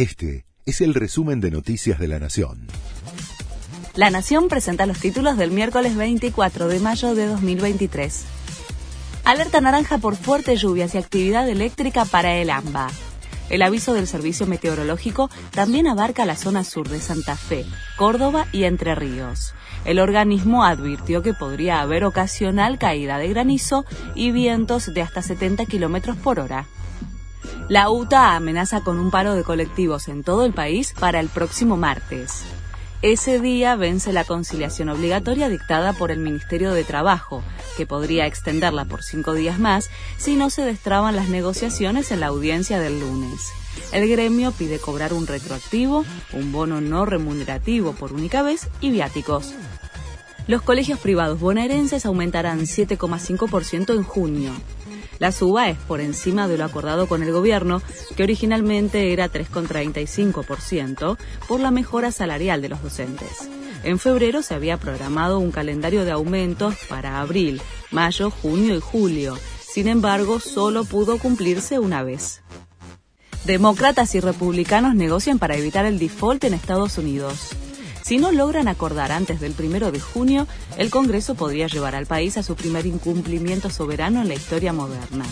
Este es el resumen de Noticias de la Nación. La Nación presenta los títulos del miércoles 24 de mayo de 2023. Alerta naranja por fuertes lluvias y actividad eléctrica para el AMBA. El aviso del Servicio Meteorológico también abarca la zona sur de Santa Fe, Córdoba y Entre Ríos. El organismo advirtió que podría haber ocasional caída de granizo y vientos de hasta 70 kilómetros por hora. La UTA amenaza con un paro de colectivos en todo el país para el próximo martes. Ese día vence la conciliación obligatoria dictada por el Ministerio de Trabajo, que podría extenderla por cinco días más si no se destraban las negociaciones en la audiencia del lunes. El gremio pide cobrar un retroactivo, un bono no remunerativo por única vez y viáticos. Los colegios privados bonaerenses aumentarán 7,5% en junio. La suba es por encima de lo acordado con el gobierno, que originalmente era 3,35%, por la mejora salarial de los docentes. En febrero se había programado un calendario de aumentos para abril, mayo, junio y julio. Sin embargo, solo pudo cumplirse una vez. Demócratas y republicanos negocian para evitar el default en Estados Unidos. Si no logran acordar antes del primero de junio, el Congreso podría llevar al país a su primer incumplimiento soberano en la historia moderna.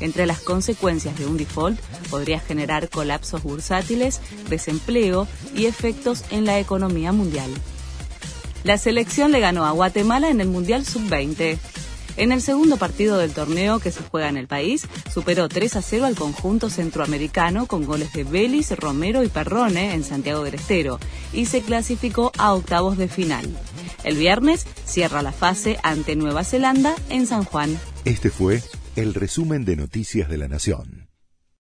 Entre las consecuencias de un default podría generar colapsos bursátiles, desempleo y efectos en la economía mundial. La selección le ganó a Guatemala en el Mundial Sub-20. En el segundo partido del torneo que se juega en el país, superó 3 a 0 al conjunto centroamericano con goles de Vélez, Romero y Perrone en Santiago del Estero y se clasificó a octavos de final. El viernes cierra la fase ante Nueva Zelanda en San Juan. Este fue el resumen de Noticias de la Nación.